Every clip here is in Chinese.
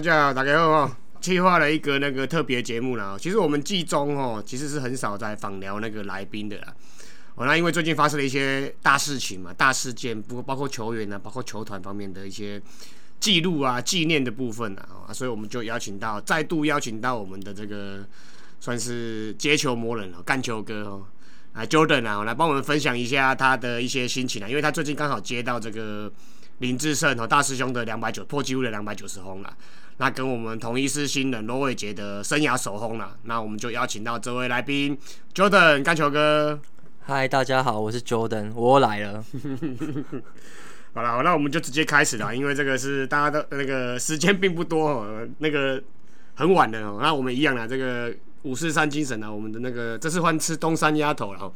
大家好，大家好哦。计划了一个那个特别节目啦。其实我们季中哦，其实是很少在访聊那个来宾的啦。哦，那因为最近发生了一些大事情嘛，大事件，不过包括球员啊，包括球团方面的一些记录啊、纪念的部分啊，所以我们就邀请到，再度邀请到我们的这个算是接球魔人哦，干球哥哦，啊 Jordan 啊，来帮我们分享一下他的一些心情啊，因为他最近刚好接到这个林志胜和大师兄的两百九破纪录的两百九十轰了。那跟我们同一师新人罗伟杰的生涯首轰了，那我们就邀请到这位来宾 Jordan 干球哥。嗨，大家好，我是 Jordan，我来了。好了，那我们就直接开始了，因为这个是大家的那个时间并不多，那个很晚了哦。那我们一样啦，这个五四三精神啊，我们的那个这次换吃东山鸭头了。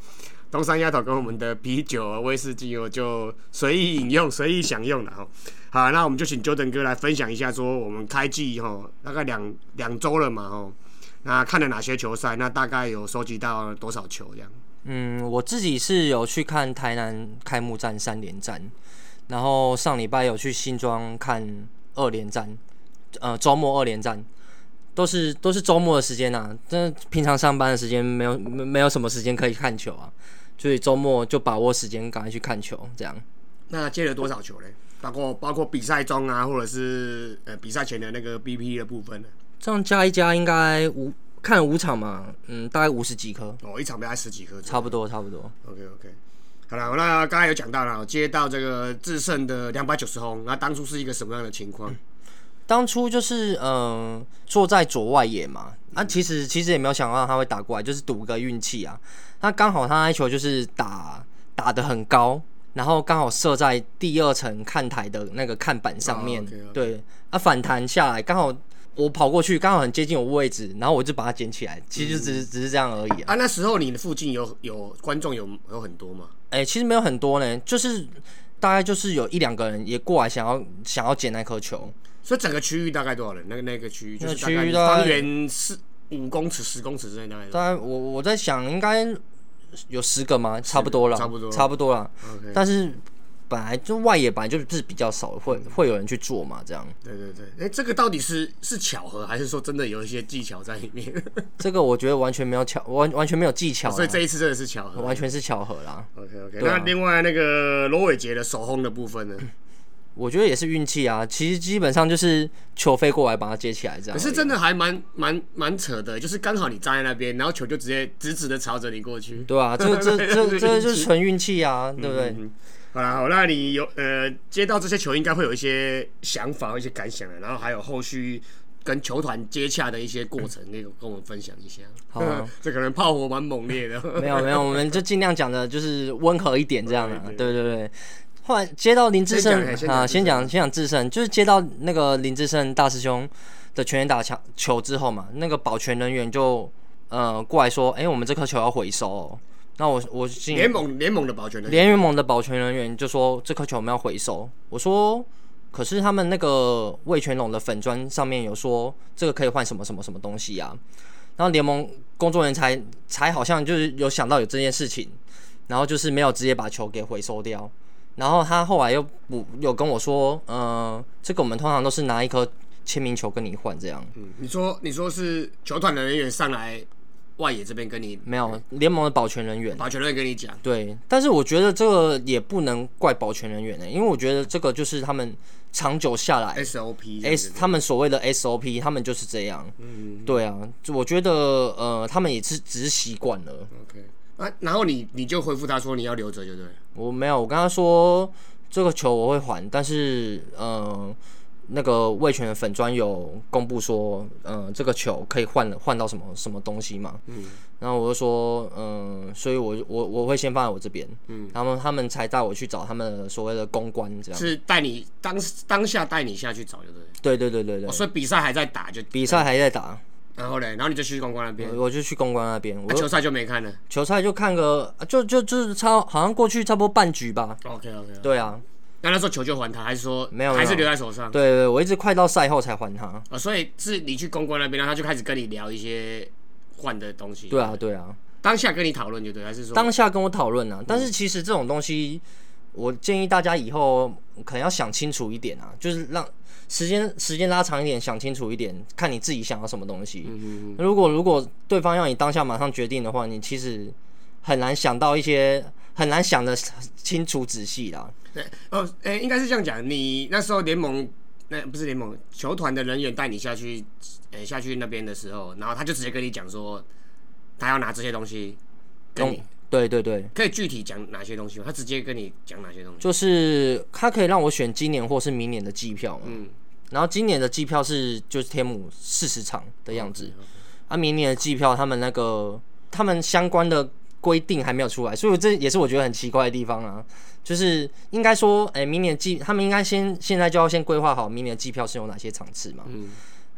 东山丫头跟我们的啤酒、威士忌我，就随意饮用、随意享用了哈。好，那我们就请 Jordan 哥来分享一下，说我们开季哈，大概两两周了嘛哈。那看了哪些球赛？那大概有收集到多少球这样？嗯，我自己是有去看台南开幕战三连战，然后上礼拜有去新庄看二连战，呃，周末二连战。都是都是周末的时间呐，这平常上班的时间没有没没有什么时间可以看球啊，所以周末就把握时间赶快去看球，这样。那接了多少球嘞？包括包括比赛中啊，或者是呃比赛前的那个 BP 的部分呢？这样加一加应该五看五场嘛，嗯，大概五十几颗。哦，一场大概十几颗。差不多差不多。OK OK，好了，那刚才有讲到了，接到这个制胜的两百九十轰，那当初是一个什么样的情况？当初就是嗯坐在左外野嘛，啊其实其实也没有想到他会打过来，就是赌个运气啊。他刚好他那球就是打打的很高，然后刚好射在第二层看台的那个看板上面，对，啊反弹下来，刚好我跑过去，刚好很接近我位置，然后我就把它捡起来，其实只是只是这样而已啊。那时候你的附近有有观众有有很多吗？哎，其实没有很多呢，就是大概就是有一两个人也过来想要想要捡那颗球。所以整个区域大概多少人？那个那个区域就是大概方圆四五公尺、十公尺之内大概。大概我我在想，应该有十个吗？差不多了，差不多，差不多了。但是本来就外野本来就是比较少，会会有人去做嘛？这样。对对对，哎，这个到底是是巧合，还是说真的有一些技巧在里面？这个我觉得完全没有巧，完完全没有技巧。所以这一次真的是巧合，完全是巧合啦。OK OK，那另外那个罗伟杰的手轰的部分呢？我觉得也是运气啊，其实基本上就是球飞过来把它接起来这样。可是真的还蛮蛮蛮扯的，就是刚好你站在那边，然后球就直接直直的朝着你过去。对啊，这这 这这就是纯运气啊，对不对？好啦，好，那你有呃接到这些球，应该会有一些想法、一些感想的，然后还有后续跟球团接洽的一些过程，那个跟我们分享一下。好，这可能炮火蛮猛烈的。没有没有，我们就尽量讲的就是温和一点这样 的。对对对。后来接到林志胜啊，先讲先讲志胜，就是接到那个林志胜大师兄的全员打球球之后嘛，那个保全人员就呃过来说，哎，我们这颗球要回收。那我我联盟联盟的保全人联盟的保全人员就说这颗球我们要回收。我说，可是他们那个魏全龙的粉砖上面有说这个可以换什么什么什么东西啊？然后联盟工作人员才才好像就是有想到有这件事情，然后就是没有直接把球给回收掉。然后他后来又不有跟我说，呃，这个我们通常都是拿一颗签名球跟你换这样。嗯，你说你说是球团的人员上来外野这边跟你没有联盟的保全人员，保全人员跟你讲。对，但是我觉得这个也不能怪保全人员呢，因为我觉得这个就是他们长久下来 SOP，S 他们所谓的 SOP，他们就是这样。嗯，对啊，我觉得呃，他们也是只是习惯了。OK。啊，然后你你就回复他说你要留着，就对。我没有，我跟他说这个球我会还，但是呃，那个魏权的粉专有公布说，呃，这个球可以换换到什么什么东西嘛？嗯。然后我就说，嗯，所以我我我会先放在我这边，嗯。然后他们才带我去找他们所谓的公关，这样。是带你当当下带你下去找，就对。对对对对对。所以比赛还在打，就比赛还在打。然后嘞，然后你就去公关那边，我就去公关那边。我球赛就没看了，球赛就看个，就就就是差，好像过去差不多半局吧。OK OK。对啊，那那时候球就还他，还是说没有，还是留在手上？对对，我一直快到赛后才还他。啊，所以是你去公关那边，然后他就开始跟你聊一些换的东西。对啊对啊，当下跟你讨论就对，还是说当下跟我讨论啊？但是其实这种东西我建议大家以后可能要想清楚一点啊，就是让时间时间拉长一点，想清楚一点，看你自己想要什么东西。如果如果对方要你当下马上决定的话，你其实很难想到一些很难想的清楚仔细啦。对，哦，诶、应该是这样讲。你那时候联盟，那不是联盟球团的人员带你下去，诶、下去那边的时候，然后他就直接跟你讲说，他要拿这些东西跟你，对对对，可以具体讲哪些东西吗？他直接跟你讲哪些东西？就是他可以让我选今年或是明年的机票嘛。嗯，然后今年的机票是就是天母四十场的样子啊，明年的机票他们那个他们相关的规定还没有出来，所以这也是我觉得很奇怪的地方啊。就是应该说，哎、明年机他们应该先现在就要先规划好明年的季票是有哪些场次嘛，嗯，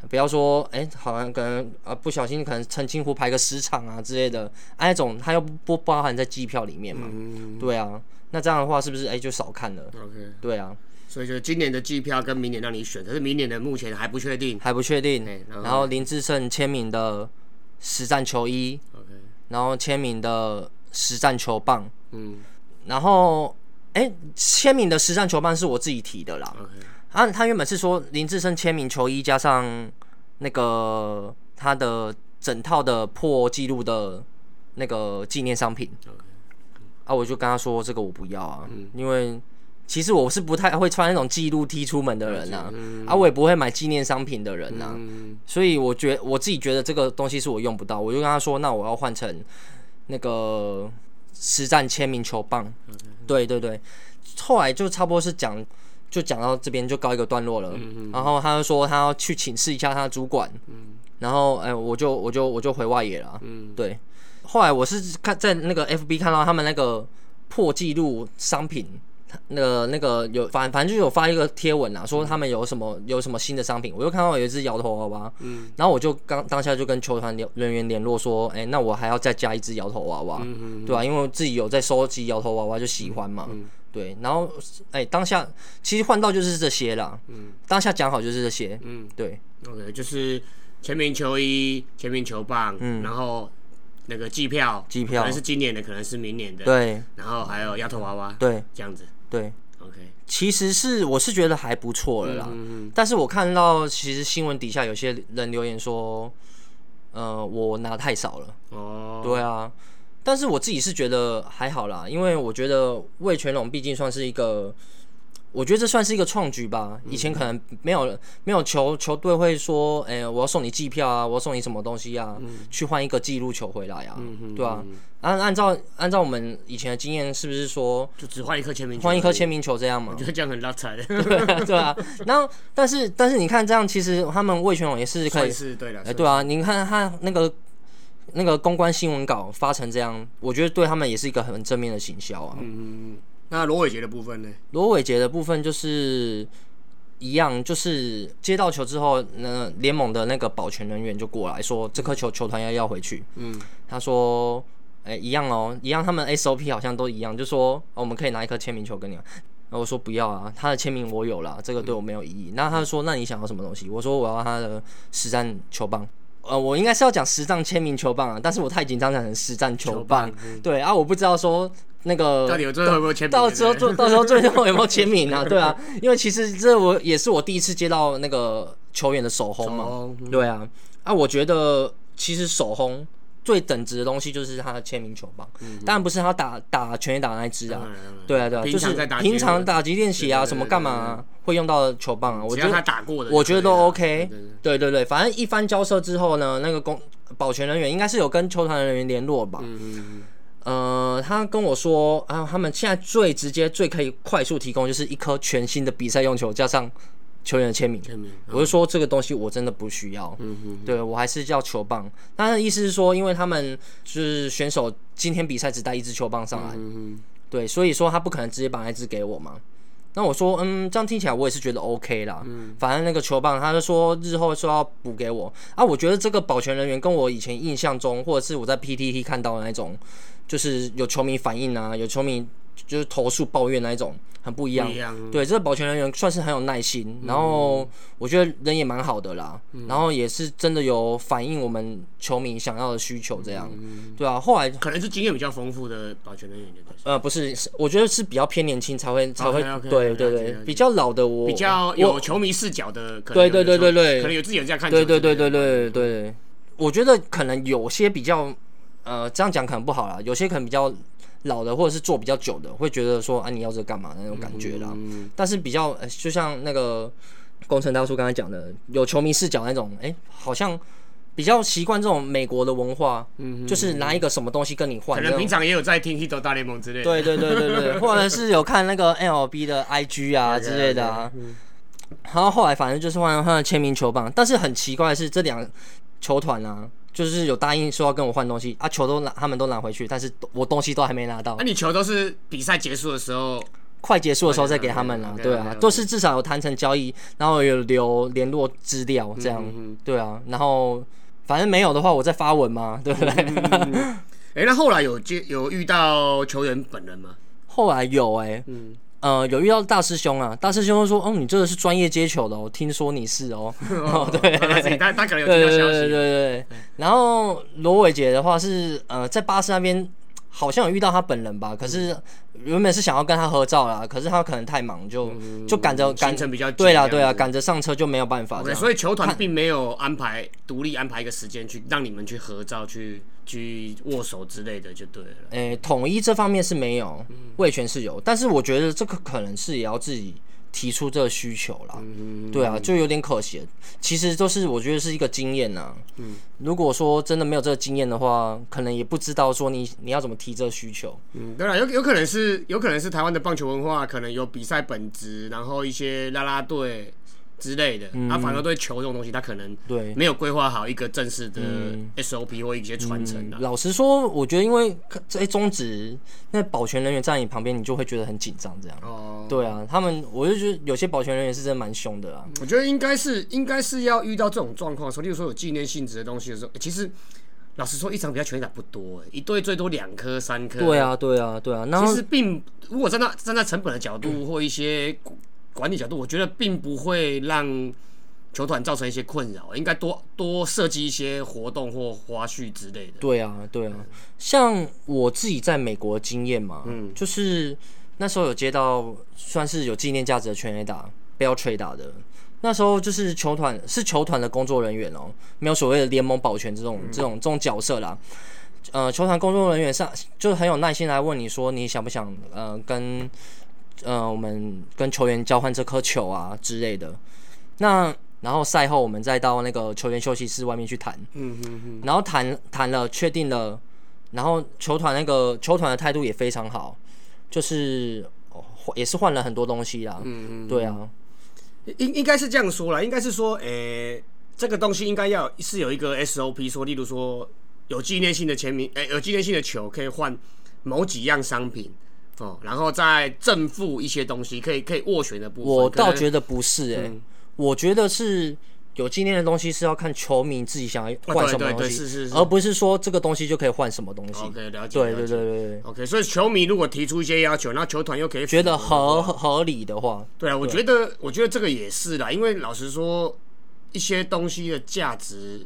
不要说哎、好像可能呃不小心可能澄清湖排个十场啊之类的，啊那种它又不不包含在机票里面嘛，嗯对啊，那这样的话是不是哎、就少看了？，OK。对啊，所以就今年的机票跟明年让你选，可是明年的目前还不确定。还不确定哎，然后然后林志胜签名的实战球衣，OK，然后签名的实战球棒，嗯然后哎，签名的实战球棒是我自己提的啦。啊，他原本是说林志胜签名球衣加上那个他的整套的破纪录的那个纪念商品。啊，我就跟他说这个我不要啊，因为其实我是不太会穿那种记录踢出门的人呐、啊，我也不会买纪念商品的人呐、嗯所以我觉我自己觉得这个东西是我用不到，我就跟他说，那我要换成那个实战签名球棒。对对对，后来就差不多是讲，就讲到这边就告一个段落了。然后他就说他要去请示一下他的主管。然后哎、我就我就我就回外野了。嗯。对，后来我是看在那个 FB 看到他们那个破纪录商品。那个那个有反反正就有发一个贴文啊，说他们有什么有什么新的商品，我就看到有一只摇头娃娃，嗯。然后我就刚当下就跟球团联人员联络说，哎、那我还要再加一只摇头娃娃，嗯对吧、因为我自己有在收集摇头娃娃，就喜欢嘛，对。然后哎、当下其实换到就是这些啦，嗯当下讲好就是这些，嗯对，OK，就是签名球衣、签名球棒，然后那个季票，季票可能是今年的，可能是明年的，，对然后还有丫头娃娃，对这样子对，，OK，其实是我是觉得还不错了啦，嗯但是我看到其实新闻底下有些人留言说，呃，我拿太少了。哦，对啊，但是我自己是觉得还好啦，因为我觉得魏全龙毕竟算是一个，我觉得这算是一个创举吧。以前可能没有没有球球队会说，哎、我要送你季票啊，我要送你什么东西啊，去换一个记录球回来啊，对啊。按按照按照我们以前的经验，是不是说就只换一颗签名球，换一颗签，名球这样嘛我？觉得这样很拉踩的，对啊，然后但是但是你看这样，其实他们魏全龙也是可以是对的，哎、对啊，你看他那个那个公关新闻稿发成这样，我觉得对他们也是一个很正面的行销啊。嗯，那罗伟杰的部分呢？罗伟杰的部分就是一样，就是接到球之后，那联盟的那个保全人员就过来说，这颗球球团要要回去。嗯，他说，哎、一样哦，一样，他们 SOP 好像都一样，就说、哦我们可以拿一颗签名球跟你。然后我说不要啊，他的签名我有了，这个对我没有意义。那他就说，那你想要什么东西？我说我要他的实战球棒。呃，我应该是要讲实战签名球棒啊，但是我太紧张讲成实战球棒。对啊，我不知道说那个到底有最后有没有签名？到时候对不对做到时候最后有没有签名啊？对啊，因为其实这我也是我第一次接到那个球员的手轰嘛。哦对啊，啊，我觉得其实手轰最等值的东西就是他的签名球棒，当然不是他打打全垒打那一支啊对啊，对啊，平就是平常击打击练习啊，什么干嘛啊会用到的球棒啊？我觉得他打过的我觉得都 OK 对对对反正一番交涉之后呢，那个公保全人员应该是有跟球团人员联络吧。呃，他跟我说啊，他们现在最直接、最可以快速提供就是一颗全新的比赛用球，加上球员的签名。签名，我就说这个东西我真的不需要，嗯哼对我还是叫球棒。他的意思是说，因为他们就是选手今天比赛只带一支球棒上来，嗯对，所以说他不可能直接把那支给我嘛。那我说，嗯，这样听起来我也是觉得 OK 啦。嗯反正那个球棒，他就说日后说要补给我啊。我觉得这个保全人员跟我以前印象中，或者是我在 PTT 看到的那种，就是有球迷反应啊，有球迷就是投诉抱怨那一种，很不一样不。一样。对，这个保全人员算是很有耐心，然后我觉得人也蛮好的啦，然后也是真的有反映我们球迷想要的需求，这样，对啊。后来可能是经验比较丰富的保全人员，就是呃不是，是我觉得是比较偏年轻才会才会对对对比较老的我比较有球迷视角的，可能对对对对对可能有自己人在看球对。对对对对对，我觉得可能有些比较，呃，这样讲可能不好啦，有些可能比较老的或者是做比较久的，会觉得说啊你要这干嘛那种感觉啦。嗯，但是比较、呃就像那个工程大叔刚才讲的，有球迷视角那种，哎、好像比较习惯这种美国的文化，就是拿一个什么东西跟你换可。能平常也有在听《h i t 大联盟》之类的。对对对对对，或者是有看那个 MLB 的 IG 啊 之类的啊。然后后来反正就是换他的签名球棒，但是很奇怪的是，这两球团啊，就是有答应说要跟我换东西啊，球都拿，他们都拿回去，但是我东西都还没拿到那、，你球都是比赛结束的时候，快结束的时候再给他们啦。对啊都是至少有谈成交易，然后有留联络资料这样，嗯对啊，然后反正没有的话，我再发文嘛，对不对？哎、那后来有接有遇到球员本人吗？后来有哎、嗯，呃，有遇到大师兄啊，大师兄就说：“哦，你这个是专业接球的哦，听说你是哦。哦，对，他他他可能有对”对对对听到消息，对对。然后罗伟杰的话是呃，在巴士那边好像有遇到他本人吧，可是原本是想要跟他合照啦，可是他可能太忙，就就赶着赶行程比较对啦对啦，这样子赶着上车就没有办法。所以球团并没有安排独立安排一个时间去让你们去合照、去去握手之类的，就对了。诶、统一这方面是没有，魏权是有，但是我觉得这个可能是也要自己提出这个需求啦。对啊，就有点可惜了。其实都是我觉得是一个经验呐。嗯，如果说真的没有这个经验的话，可能也不知道说你你要怎么提这个需求。嗯，对了，有有可能是有可能是台湾的棒球文化可能有比赛本质，然后一些啦啦队之类的，他、反而对球这种东西，他可能对，没有规划好一个正式的 SOP 或一些传承啊。老实说，我觉得因为这些中职那保全人员在你旁边，你就会觉得很紧张这样。哦，对啊，他们我就觉得有些保全人员是真的蛮凶的啊。我觉得应该是应该是要遇到这种状况的时候，例如说有纪念性质的东西的时候，欸其实老实说，一场比赛全垒打不多，欸一队最多两颗三颗。对，啊，对啊，对啊。然后其实并如果站在站在成本的角度或一些管理角度，我觉得并不会让球团造成一些困扰，应该多多设计一些活动或花絮之类的。对啊，对啊，像我自己在美国的经验嘛，嗯就是那时候有接到算是有纪念价值的全垒打，不要吹打的。那时候就是球团是球团的工作人员哦、没有所谓的联盟保全这种、这种这种角色啦。呃，球团工作人员上就是很有耐心来问你说你想不想呃跟呃我们跟球员交换这颗球啊之类的。那然后赛后我们再到那个球员休息室外面去谈，嗯嗯嗯，然后谈谈了，确定了，然后球团那个球团的态度也非常好，就是哦也是换了很多东西啦。嗯嗯，对啊，应应该是这样说啦，应该是说，诶、这个东西应该要是有一个 SOP，说，例如说有纪念性的签名，诶、有纪念性的球可以换某几样商品。哦，然后再正负一些东西，可以可以斡旋的部分。我倒觉得不是诶、我觉得是有纪念的东西是要看球迷自己想要换什么东西，对是是是而不是说这个东西就可以换什么东西。OK 了解。对对对对对，OK，所以球迷如果提出一些要求，那球团又可以觉得合合合理的话，对啊，我觉得我觉得这个也是啦，因为老实说，一些东西的价值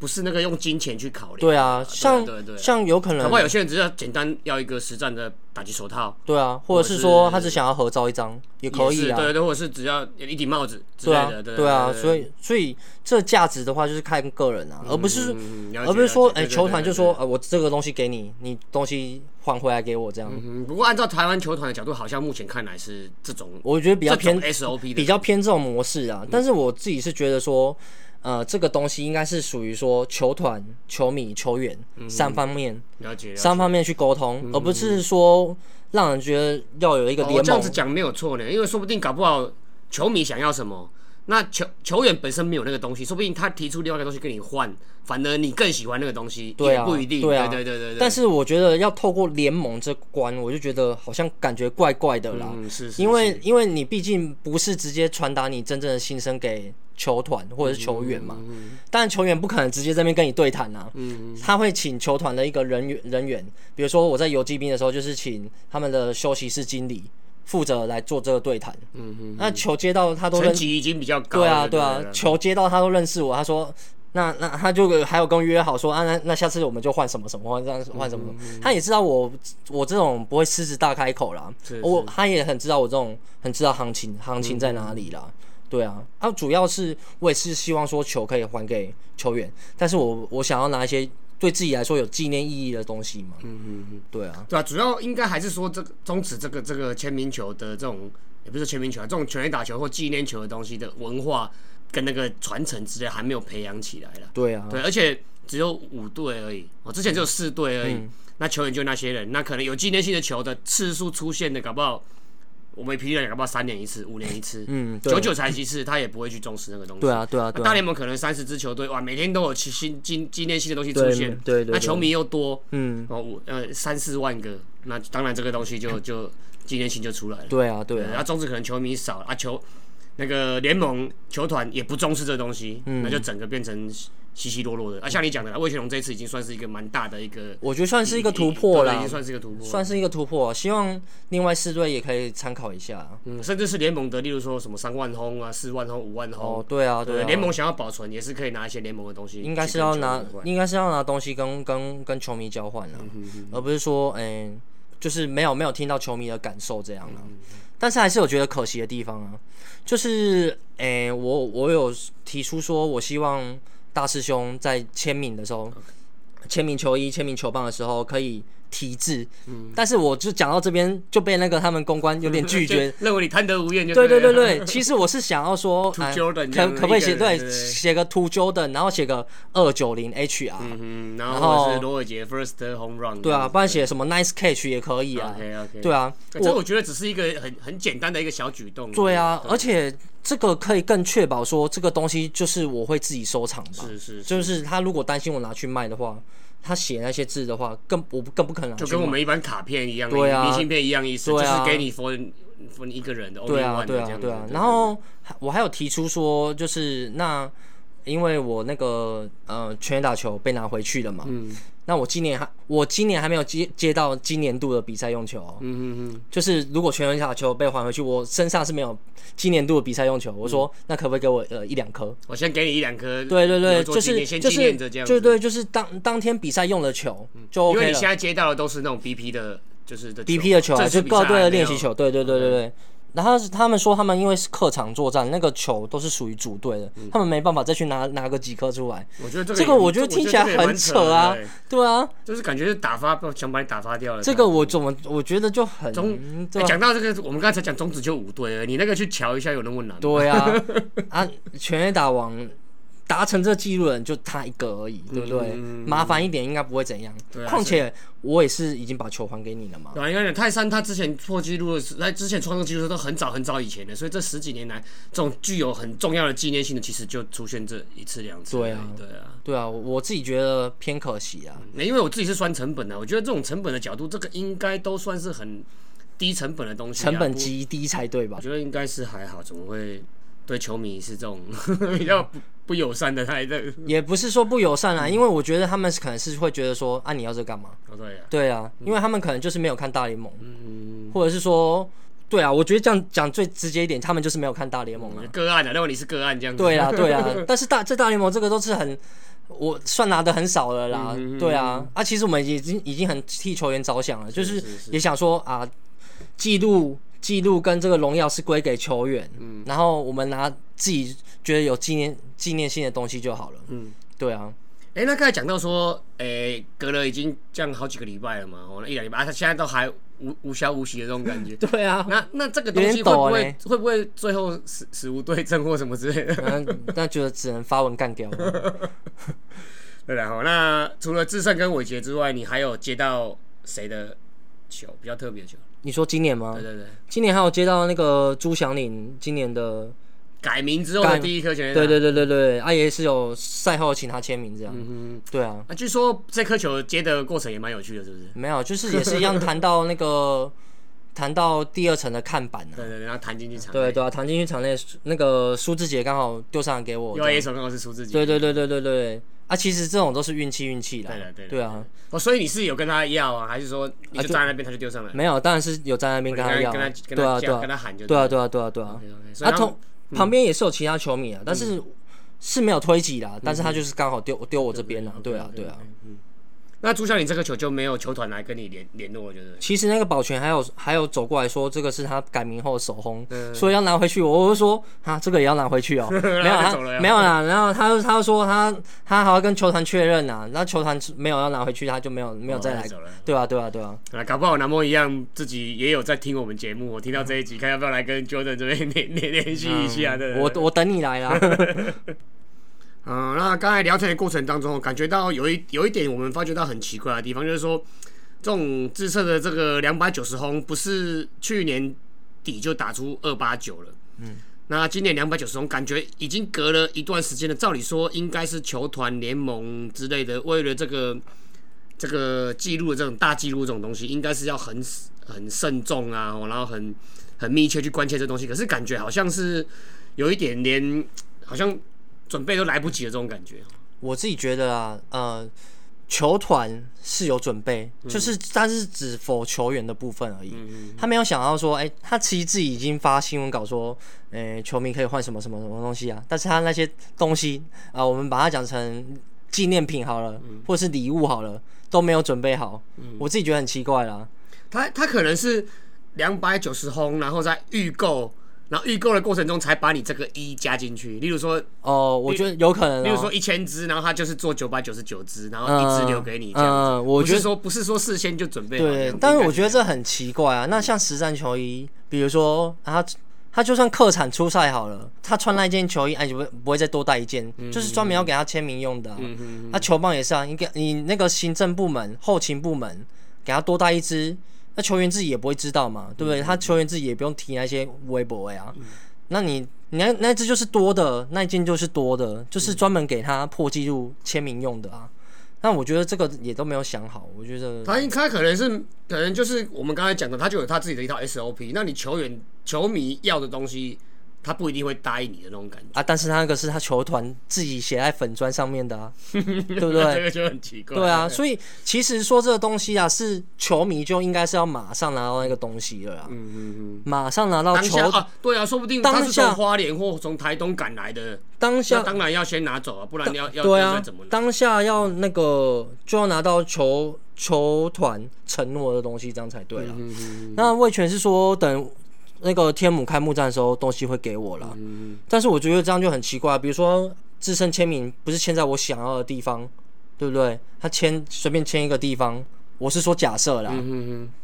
不是那个用金钱去考量。对啊，像对对，像有可能恐怕有些人只是要简单要一个实战的打击手套，对啊，或者是说他只想要合照一张也可以啊，对对，或者是只要一顶帽子之对啊类的，，对啊，所以以所以这价值的话就是看个人啊，而不是嗯而不是说哎、球团就说呃我这个东西给你，你东西还回来给我这样，嗯，不过按照台湾球团的角度，好像目前看来是这种我觉得比较偏 SOP 的。比较偏这种模式啊。但是我自己是觉得说，呃，这个东西应该是属于说球团、球迷、球员三方面了解三方面去沟通，而不是说让人觉得要有一个哦联盟。这样子讲没有错呢，因为说不定搞不好球迷想要什么，那球球员本身没有那个东西，说不定他提出另外一个东西跟你换，反而你更喜欢那个东西，对啊也不一定。对啊。对对对对。但是我觉得要透过联盟这关，我就觉得好像感觉怪怪的啦。嗯，是是因为因为你毕竟不是直接传达你真正的心声给球团或者是球员嘛，嗯，但球员不可能直接这边跟你对谈啊，嗯。他会请球团的一个人员人员，比如说我在游击兵的时候，就是请他们的休息室经理负责来做这个对谈。嗯嗯，那球接到他都认，层级已经比较高。对啊对啊，球接到他都认识我，他说。那那他就还有跟我约好说啊，那那下次我们就换什么什么换这样换什么，他也知道我我这种不会狮子大开口啦，是我他也很知道我这种很知道行情行情在哪里啦。对啊，啊，主要是我也是希望说球可以还给球员，但是我我想要拿一些对自己来说有纪念意义的东西嘛。嗯嗯嗯，对啊，对啊，主要应该还是说这个终止这个这个签名球的这种，也不是签名球啊，这种全垒打球或纪念球的东西的文化跟那个传承之类还没有培养起来了。对啊，对，而且只有五队而已，我之前只有四队而已。那球员就那些人，那可能有纪念性的球的次数出现的，搞不好我们霹雳搞不好三年一次、五年一次，嗯，对。久久才一次，他也不会去重视那个东西。对啊，对啊，对啊，大联盟可能三十支球队，哇，每天都有新新纪纪念性的东西出对现，对对对。那球迷又多，嗯，哦，五呃三四万个，那当然这个东西就就纪念性就出来了。对啊，对啊，然后中职可能球迷少啊，球那个联盟球团也不重视这个东西，嗯。那就整个变成稀稀落落的。啊，像你讲的啦，魏全龙这一次已经算是一个蛮大的一个我觉得算是一个突破了已经，算是一个突破，算是一个突破。希望另外四队也可以参考一下。嗯，甚至是联盟的，例如说什么三万轰啊、四万轰、五万轰哦，，对啊，对，啊，联盟想要保存也是可以拿一些联盟的东西应该是要拿，应该是要拿东西跟跟跟球迷交换了，嗯而不是说，哎、就是没有没有听到球迷的感受这样了。嗯但是还是有觉得可惜的地方啊，就是，诶、我我有提出说，我希望大师兄在签名的时候，签名球衣、签名球棒的时候可以题字，嗯。但是我就讲到这边就被那个他们公关有点拒绝。就，认为你贪得无厌就对对了对对对，其实我是想要说，哎可可不可以写对写个 To Jordan，然后写个二九零 HR，嗯，然然后是罗尔杰 first home run，对啊，不然写什么 Nice Catch 也可以啊，OK OK，对啊，这个我觉得只是一个很很简单的一个小举动。对啊，而且这个可以更确保说这个东西就是我会自己收藏吧，是是，就是他如果担心我拿去卖的话，他写那些字的话，更我不更不可能就跟我。们一般卡片一样，对啊明信片一样意思，就是给你 for for 你一个人的，对啊，对啊对啊。对然后我还有提出说，就是那因为我那个呃全垒打球被拿回去了嘛，嗯。那我今年还我今年还没有接接到今年度的比赛用球哦、嗯嗯嗯，就是如果全垒打球被还回去，我身上是没有今年度的比赛用球。我说那可不可以给我呃一两颗？我先给你一两颗，对对对，就是就是对对，就是当当天比赛用的球就因为 OK 了你现。在接到的都是那种 BP 的，就是的 BP 的球就各队的练习球，对对对对对。然后他们说他们因为是客场作战，那个球都是属于主队的，他们没办法再去拿拿个几颗出来。我觉得这个这个我觉得听起来很扯啊对啊，就是感觉是打发，想把你打发掉了。这个我怎么我觉得就很讲到这个，我们刚才讲中指就五队了，你那个去瞧一下有那么难吗？对啊 啊，全垒打王达成这记录的人就他一个而已，对不对？嗯麻烦一点应该不会怎样对。啊况且我也是已经把球还给你了嘛。对啊，因为泰山他之前破纪录的时，他之前创造纪录都很早很早以前的，所以这十几年来，这种具有很重要的纪念性的，其实就出现这一次两次。对啊对啊。对啊，我自己觉得偏可惜啊。那因为我自己是算成本的，我觉得这种成本的角度，这个应该都算是很低成本的东西啊、成本极低才对吧我？觉得应该是还好，怎么会对球迷是这种 比较不不友善的态度？也不是说不友善啊，因为我觉得他们可能是会觉得说啊，你要这干嘛？哦，对啊，对啊，因为他们可能就是没有看大联盟，嗯，或者是说，对啊，我觉得这样讲最直接一点，他们就是没有看大联盟啊。个案的，认为你是个案这样子。对啊，对啊，但是大这大联盟这个都是很，我算拿的很少了啦。嗯对啊，啊，其实我们已经已经很替球员着想了，就是也想说啊，记录记录跟这个荣耀是归给球员，嗯然后我们拿自己觉得有纪念纪念性的东西就好了。嗯。对啊，哎、那刚才讲到说，哎、隔了已经这样好几个礼拜了嘛，哦，那一两礼拜，啊，他现在都还无无消无息的这种感觉。对啊，那那这个东西会不会会不会最后死死无对证或什么之类的？那，那觉得只能发文干掉了。对然后那除了智胜跟伟杰之外，你还有接到谁的球比较特别的球？你说今年吗？对？对对，今年还有接到那个朱祥林今年的改名之后的第一颗全垒打。对对对对对，阿爷是有赛后请他签名这样，嗯对啊，哼，啊，据说这颗球接的过程也蛮有趣的，是不是？没有，就是也是一样谈到那个 谈到第二层的看板啊，对对对，然后弹进去场内，对对啊，弹进去场内，那个苏志杰刚好丢上来给我，刚好是苏志杰。对对对对对对，啊其实这种都是运气运气啦，对的对的对啊，哦，所以你是有跟他要啊，还是说你就站在那边他就丢上来？没有，当然是有站在那边跟他要，跟他跟对啊对啊。他跟他喊就对啊对对啊对啊对啊。啊同旁边也是有其他球迷啊，但是是没有推挤啦，但是他就是刚好丢丢我这边了，对啊对啊。那朱孝林这个球就没有球团来跟你联联络，就是其实那个保全还有还有走过来说，这个是他改名后的首轰，嗯所以要拿回去。我就说啊，这个也要拿回去哦、没有他没有啦。然后他他就说他他还要跟球团确认呐，然后球团没有要拿回去，他就没有没有再来。哦走了。对啊对啊对啊，啊，搞不好南梦一样，自己也有在听我们节目。我听到这一集，看要不要来跟 Jordan 这边联联联系一下的。我我等你来啦。嗯，那刚才聊天的过程当中，感觉到有一有一点我们发觉到很奇怪的地方，就是说这种自测的这个两百九十轰，不是去年底就打出二八九了。嗯，那今年两百九十轰，感觉已经隔了一段时间了。照理说，应该是球团联盟之类的，为了这个这个记录的这种大记录这种东西，应该是要很很慎重啊，哦然后很很密切去关切这东西。可是感觉好像是有一点连好像准备都来不及的这种感觉。我自己觉得啊，呃，球团是有准备，就是但是只否球员的部分而已。他没有想到说，哎、他其实自己已经发新闻稿说，呃、球迷可以换什么什么什么东西啊，但是他那些东西啊、我们把它讲成纪念品好了，或是礼物好了，都没有准备好。我自己觉得很奇怪啦。他他可能是两百九十轰，然后再预购，然后预购的过程中才把你这个一加进去。例如说，哦、我觉得有可能、哦。例如说一千只，然后他就是做九百九十九只，然后一只留给你这样子。嗯我觉得说不是说事先就准备好对，但是我觉得这很奇怪啊。那像实战球衣，比如说啊他他就算客场出赛好了，他穿那件球衣，哎，就不不会再多带一件，就是专门要给他签名用的、啊。嗯嗯那、球棒也是啊，你给你那个行政部门、后勤部门给他多带一支，那球员自己也不会知道嘛，对不对？他球员自己也不用提那些微博啊。那你你那那只就是多的，那一件就是多的，就是专门给他破纪录签名用的啊。那我觉得这个也都没有想好，我觉得他他可能是可能就是我们刚才讲的，他就有他自己的一套 SOP。那你球员球迷要的东西，他不一定会答应你的那种感觉，啊，但是他那个是他球团自己写在粉砖上面的啊，对不对这对？个就很奇怪。对啊，所以其实说这个东西啊，是球迷就应该是要马上拿到那个东西了啊，嗯嗯嗯。马上拿到球啊，对啊，说不定当他是下从花莲或从台东赶来的，当下当然要先拿走啊，不然要要对啊要怎么，当下要那个就要拿到球球团承诺的东西，这样才对啦。嗯嗯那魏权是说等那个天母开幕战的时候，东西会给我了。嗯但是我觉得这样就很奇怪，比如说自身签名不是签在我想要的地方，对不对？他签随便签一个地方，我是说假设啦，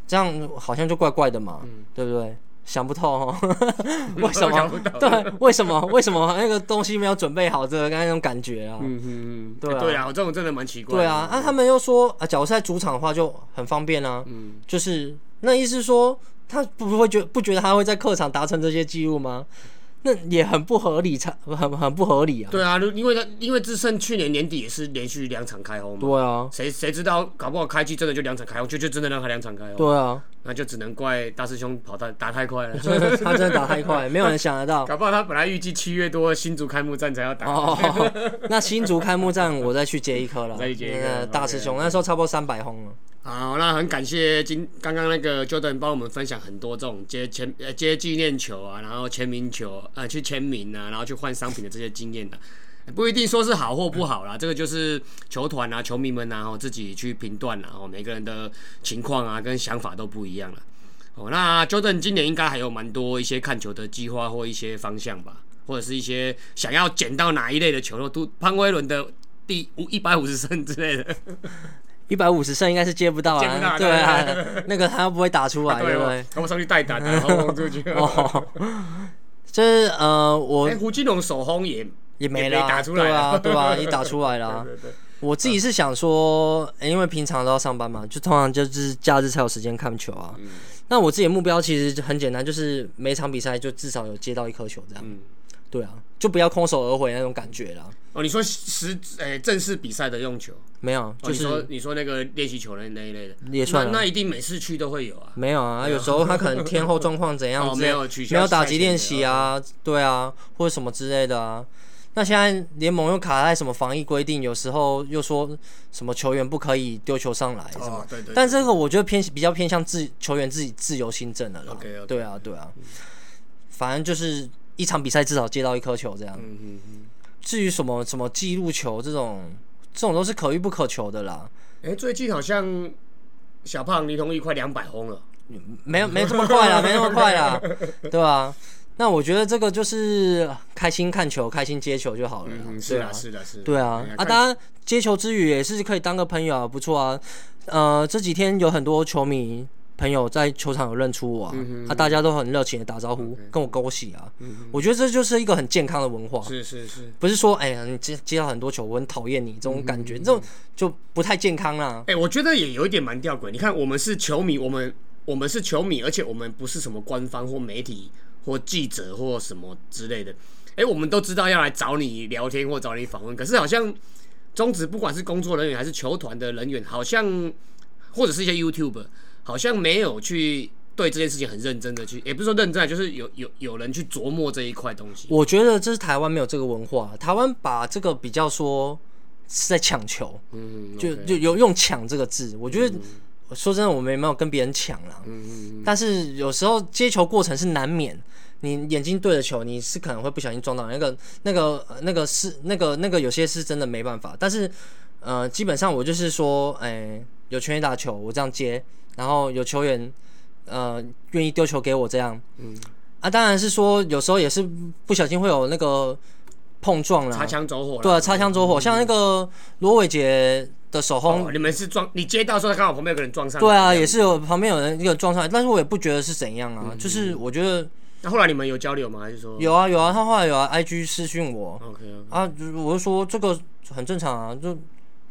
这样好像就怪怪的嘛，对不对？想不透哦，为什想么？对，为什么？为什么那个东西没有准备好？这个刚才那种感觉啊，嗯嗯，对啊对啊，这种真的蛮奇怪的。对啊，啊，他们又说啊，假如是在主场的话就很方便啊，嗯就是那意思是说，他不会觉不觉得他会在客场达成这些记录吗？那也很不合理，才很很不合理啊。对啊，因为他因为智胜去年年底也是连续两场开轰嘛，对啊，谁谁知道搞不好开季真的就两场开轰，就就真的让他两场开轰，对啊，那就只能怪大师兄跑太打太快了。他真的打太快，没有人想得到。搞不好他本来预计七月多新竹开幕战才要打，哦，那新竹开幕战我再去接一颗了。再去接大师兄那时候差不多三百轰了。好，那很感谢今刚刚那个 Jordan 帮我们分享很多这种接签呃接纪念球啊，然后签名球呃去签名啊，然后去换商品的这些经验的、不一定说是好或不好啦，这个就是球团啊、球迷们啊，哦自己去评断啦，哦，每个人的情况啊跟想法都不一样了。哦，那 Jordan 今年应该还有蛮多一些看球的计划或一些方向吧，或者是一些想要捡到哪一类的球，都潘威伦的第五一百五十胜之类的。一百五十胜应该是接不到啊，对啊，那个他又不会打出来，对不哦对？，我上去带打，然后轰出去。哦，就是呃，我哎、胡金龙手轰也也没也了啊，没打出来对啊，啊对啊，也打出来了啊。对对 我自己是想说，欸因为平常都要上班嘛，就通常就是假日才有时间看球啊。嗯那我自己的目标其实很简单，就是每场比赛就至少有接到一颗球这样。嗯对啊，就不要空手而回那种感觉啦。哦，你说实诶、正式比赛的用球，没有，哦、就是你说你说那个练习球那那一类的，也算啊那那一定每次去都会有啊。没有啊，有时候他可能天后状况怎样哦，没有取消没有打击练习啊，对啊，或者什么之类的啊。那现在联盟又卡在什么防疫规定，有时候又说什么球员不可以丢球上来什么，哦，对对但这个我觉得偏比较偏向自球员自己自由新政的啦。OK，OK 对啊，对啊，反正就是一场比赛至少接到一颗球这样。嗯嗯嗯。至于什么什么记录球这种，这种都是可遇不可求的啦。哎、最近好像小胖李同义快两百轰了。没有没这么快啦，没那么快啦，对吧、那我觉得这个就是开心看球、开心接球就好了。嗯，是啊，是的，是的。对啊啊，当然接球之余也是可以当个朋友啊，不错啊。呃，这几天有很多球迷朋友在球场有认出我啊，嗯啊，大家都很热情的打招呼，跟我恭喜啊。我觉得这就是一个很健康的文化，是是是。不是说哎呀你接接到很多球，我很讨厌你这种感嗯觉，这种就不太健康啦。哎、我觉得也有一点蛮吊诡。你看，我们是球迷，我们我们是球迷，而且我们不是什么官方或媒体或记者或什么之类的。哎、我们都知道要来找你聊天或找你访问，可是好像中职不管是工作人员还是球团的人员，好像或者是一些 YouTube，好像没有去对这件事情很认真的去，也不是说认真啊，就是有有有人去琢磨这一块东西。我觉得这是台湾没有这个文化，台湾把这个比较说是在抢球，嗯，就就有用抢这个字。我觉得说真的，我们也没有跟别人抢啦，嗯嗯嗯但是有时候接球过程是难免。你眼睛对着球，你是可能会不小心撞到那个、那个、呃那个是那个、那个，有些是真的没办法。但是，呃，基本上我就是说，哎、有球员打球，我这样接，然后有球员，呃，愿意丢球给我这样，嗯，啊，当然是说有时候也是不小心会有那个碰撞啦擦，枪走火。对啊，擦枪走火，像那个罗伟杰的手轰哦，你们是撞你接到时候刚好旁边有个人撞上来。对啊，也是有旁边有人一个撞上来，但是我也不觉得是怎样啊，嗯就是我觉得那后来你们有交流吗？还是说有啊有啊，他后来有啊，IG 私讯我？OK OK。啊，就是我就说这个很正常啊，就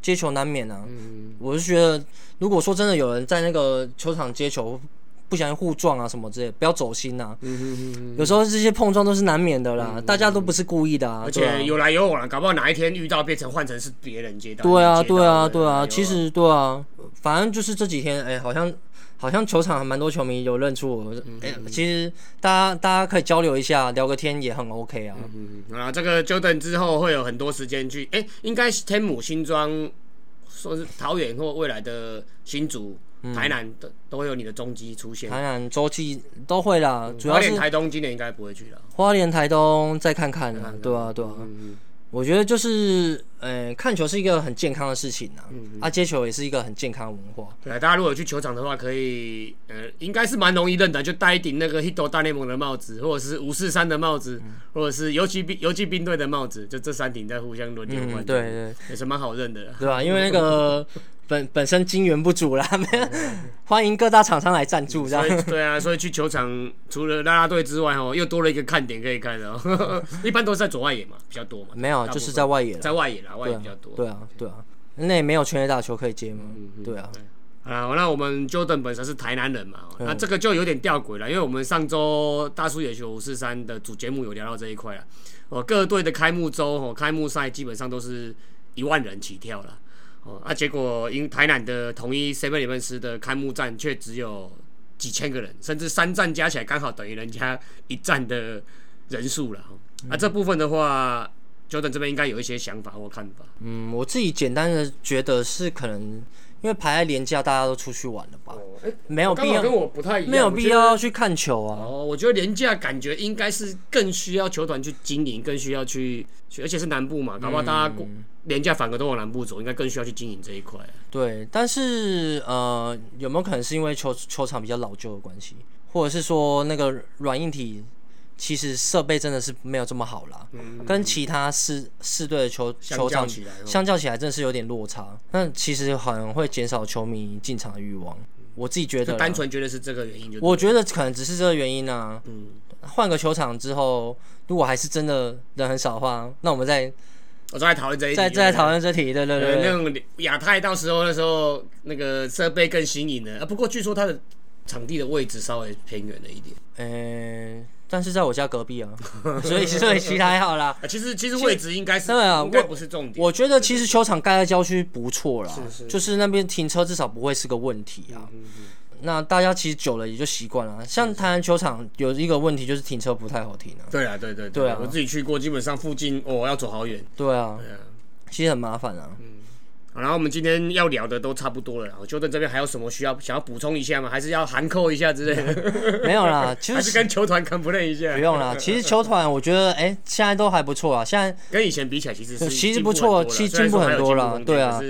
接球难免啊，嗯，我是觉得如果说真的有人在那个球场接球。不小心互撞啊什么之类，不要走心呐、嗯哼哼哼有时候这些碰撞都是难免的啦，大家都不是故意的啊。而且有来有往了，搞不好哪一天遇到变成换成是别人接到。对啊，对啊，对啊，其实对啊，反正就是这几天，哎、好像好像球场还蛮多球迷有认出我，嗯哎、其实大家大家可以交流一下，聊个天也很 OK 啊。嗯啊，这个 Jordan 之后会有很多时间去，哎、应该是天母新庄，说是桃园或未来的新竹、台南的都会有你的踪迹出现。台南、洲际都会啦，主花莲、要是台东今年应该不会去了。花莲、台东再看看对啊，对啊。嗯我觉得就是，呃，看球是一个很健康的事情啊，嗯啊，接球也是一个很健康的文化。对啊，大家如果有去球场的话，可以呃，应该是蛮容易认的，就戴一顶那个 Hito 大联盟的帽子，或者是五四三的帽子，或者是游击兵游击兵队的帽子，就这三顶在互相轮流换、嗯，对，对也是蛮好认的啦。对吧、因为那个本本身金源不足啦，没有欢迎各大厂商来赞助这所样。对啊，所以去球场除了啦啦队之外，哦，又多了一个看点可以看的哦。一般都是在左外野嘛，比较多嘛。没有，就是在外野。在外野啦，外野比较多。对啊，对啊，那也没有全垒打球可以接嘛。对啊，啊，那我们 Jordan 本身是台南人嘛，那这个就有点吊诡了，因为我们上周大叔野球五四三的主节目有聊到这一块了。哦，各队的开幕周哦，开幕赛基本上都是一万人起跳了。哦，啊，结果因台南的统一 Seven 里面斯的开幕战却只有几千个人，甚至三站加起来刚好等于人家一站的人数了。哦啊，这部分的话，Jordan 这边应该有一些想法或看法。嗯，我自己简单的觉得是可能因为排在年假，大家都出去玩了吧，没有必要，跟我不太一样，没有必要去看球啊。哦，我觉得廉价感觉应该是更需要球团去经营，更需要去，去而且是南部嘛，搞不好大家过廉价反而都往南部走，应该更需要去经营这一块。对，但是呃，有没有可能是因为球球场比较老旧的关系，或者是说那个软硬体其实设备真的是没有这么好啦，跟其他四四队的球相球场相较起来，真的是有点落差。那其实好像会减少球迷进场的欲望，我自己觉得单纯觉得是这个原因就我觉得可能只是这个原因啊。嗯，换个球场之后，如果还是真的人很少的话，那我们再我再来讨论这一题，再再讨论这题，对对对对。那种亚太到时候那时候那个设备更新颖了啊，不过据说它的场地的位置稍微偏远了一点。呃，但是在我家隔壁啊，所以 所以其实还好啦。啊其实其实位置应该是对啊应该不是重点。我觉得其实球场盖在郊区不错啦，是是就是那边停车至少不会是个问题啊。那大家其实久了也就习惯了。像台南球场有一个问题就是停车不太好停啊。对啊，对对对啊我自己去过，基本上附近哦要走好远。对啊，对啊。其实很麻烦啊。好然后我们今天要聊的都差不多了啦，我觉得这边还有什么需要想要补充一下吗？还是要含扣一下之类的？没有啦，其还是实跟球团 complain 一下不？用啦。其实球团我觉得哎、现在都还不错啊。现在 跟以前比起来，其实是其实不错其实进步很多啦进步空间对啊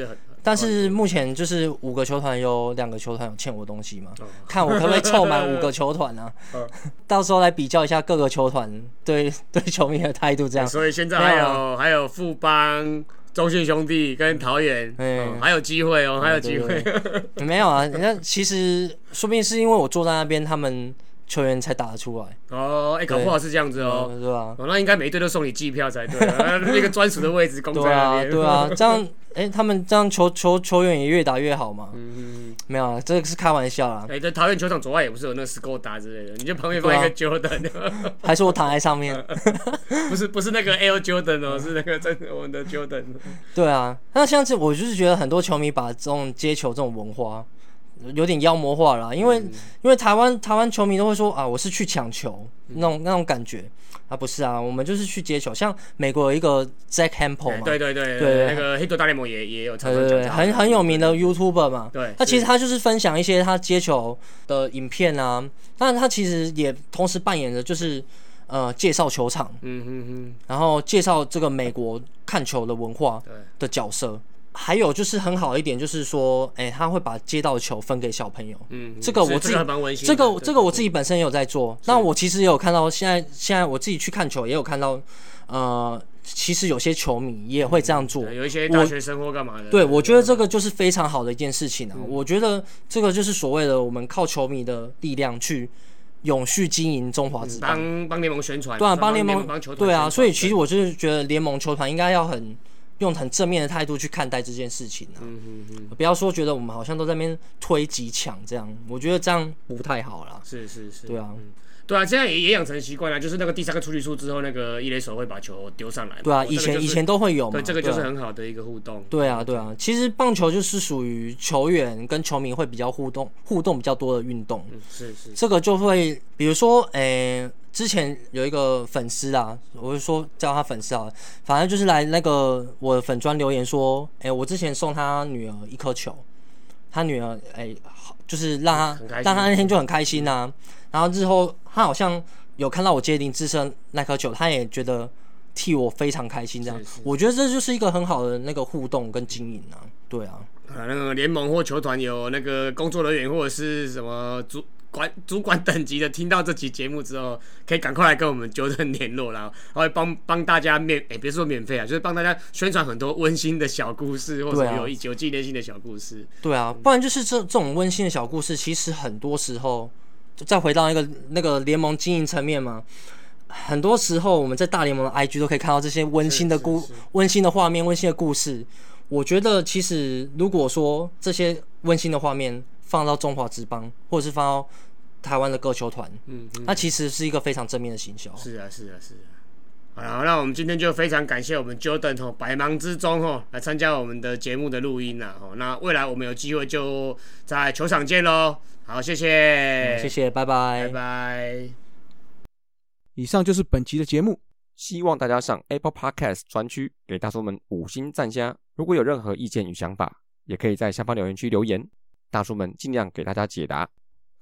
但是目前就是五个球团有两个球团有欠我东西嘛，哦看我可不可以凑满五个球团啊嗯？到时候来比较一下各个球团对对球迷的态度，这样所以现在还有有还有富邦、中信兄弟跟桃园，嗯嗯，还有机会哦，还有机会。没有啊？那其实说不定是因为我坐在那边，他们球员才打得出来，哦，哎，搞不好是这样子哦。是吧？哦，那应该每一队都送你机票才对啊，那个专属的位置供在那边。对啊，这样哎、他们这样球球球员也越打越好嘛。嗯嗯，没有啊，这个是开玩笑啦，哎，这桃园球场左外也不是有那个 Skoda 之类的，你就旁边放一个 Jordan，还是我躺在上面。不是不是那个 Air Jordan 哦，是那个真的我们的 Jordan。对啊，那像这我就是觉得很多球迷把这种接球这种文化有点妖魔化了啦，因为、嗯因为台湾台湾球迷都会说啊，我是去抢球那种那种感觉啊，不是啊，我们就是去接球。像美国有一个 Zack Hample 嘛，对对对对那个黑头大联盟也也有常对对对，常讲很很有名的 YouTuber 嘛。对他其实他就是分享一些他接球的影片啊，但他其实也同时扮演着就是呃介绍球场，嗯哼哼，然后介绍这个美国看球的文化。的角色。还有就是很好一点，就是说，哎、他会把接到的球分给小朋友。嗯，这个我自己是这个这个这个我自己本身也有在做。那我其实也有看到，现在现在我自己去看球，也有看到，呃，其实有些球迷也会这样做。对有一些大学生或干嘛的。对，我觉得这个就是非常好的一件事情嗯啊！我觉得这个就是所谓的我们靠球迷的力量去永续经营中华职棒。帮帮联盟宣传，对啊，帮联盟帮球团对啊，所以其实我就是觉得联盟球团应该要很用很正面的态度去看待这件事情啊，嗯嗯嗯，不要说觉得我们好像都在那边推挤抢这样，我觉得这样不太好啦。是是是，对啊。嗯对啊，现在也也养成习惯了，就是那个第三个出局数之后，那个一垒手会把球丢上来嘛。对啊，以前以前都会有嘛，对这个就是啊很好的一个互动。对啊，对啊，其实棒球就是属于球员跟球迷会比较互动、互动比较多的运动。嗯，是是，这个就会，比如说，诶、之前有一个粉丝啊，我就说叫他粉丝啊，反正就是来那个我的粉专留言说，诶、我之前送他女儿一颗球，他女儿诶、好就是让他让他那天就很开心呐、然后之后他好像有看到我接林自身那颗球，他也觉得替我非常开心，这样是是，我觉得这就是一个很好的那个互动跟经营啊，对啊，啊，那个联盟或球团有那个工作人员或者是什么主管主管等级的，听到这期节目之后，可以赶快来跟我们纠正联络啦，然后帮 帮大家免，哎、别说免费啊，就是帮大家宣传很多温馨的小故事，或者有有纪念性的小故事。对啊，不然就是这这种温馨的小故事，其实很多时候，再回到那个那个联盟经营层面嘛，很多时候我们在大联盟的 IG 都可以看到这些温馨的故温馨的画面、温馨的故事。我觉得其实如果说这些温馨的画面放到中华职棒，或者是放到台湾的各球团，嗯嗯，那其实是一个非常正面的行销。是啊，是啊，是啊。好了，那我们今天就非常感谢我们 Jordan 哦，百忙之中哦来参加我们的节目的录音啦哦。那未来我们有机会就在球场见喽。好，谢谢，谢，谢，拜拜拜拜。以上就是本期的节目，希望大家上 Apple Podcast 专区给大叔们五星赞加。如果有任何意见与想法，也可以在下方留言区留言，大叔们尽量给大家解答。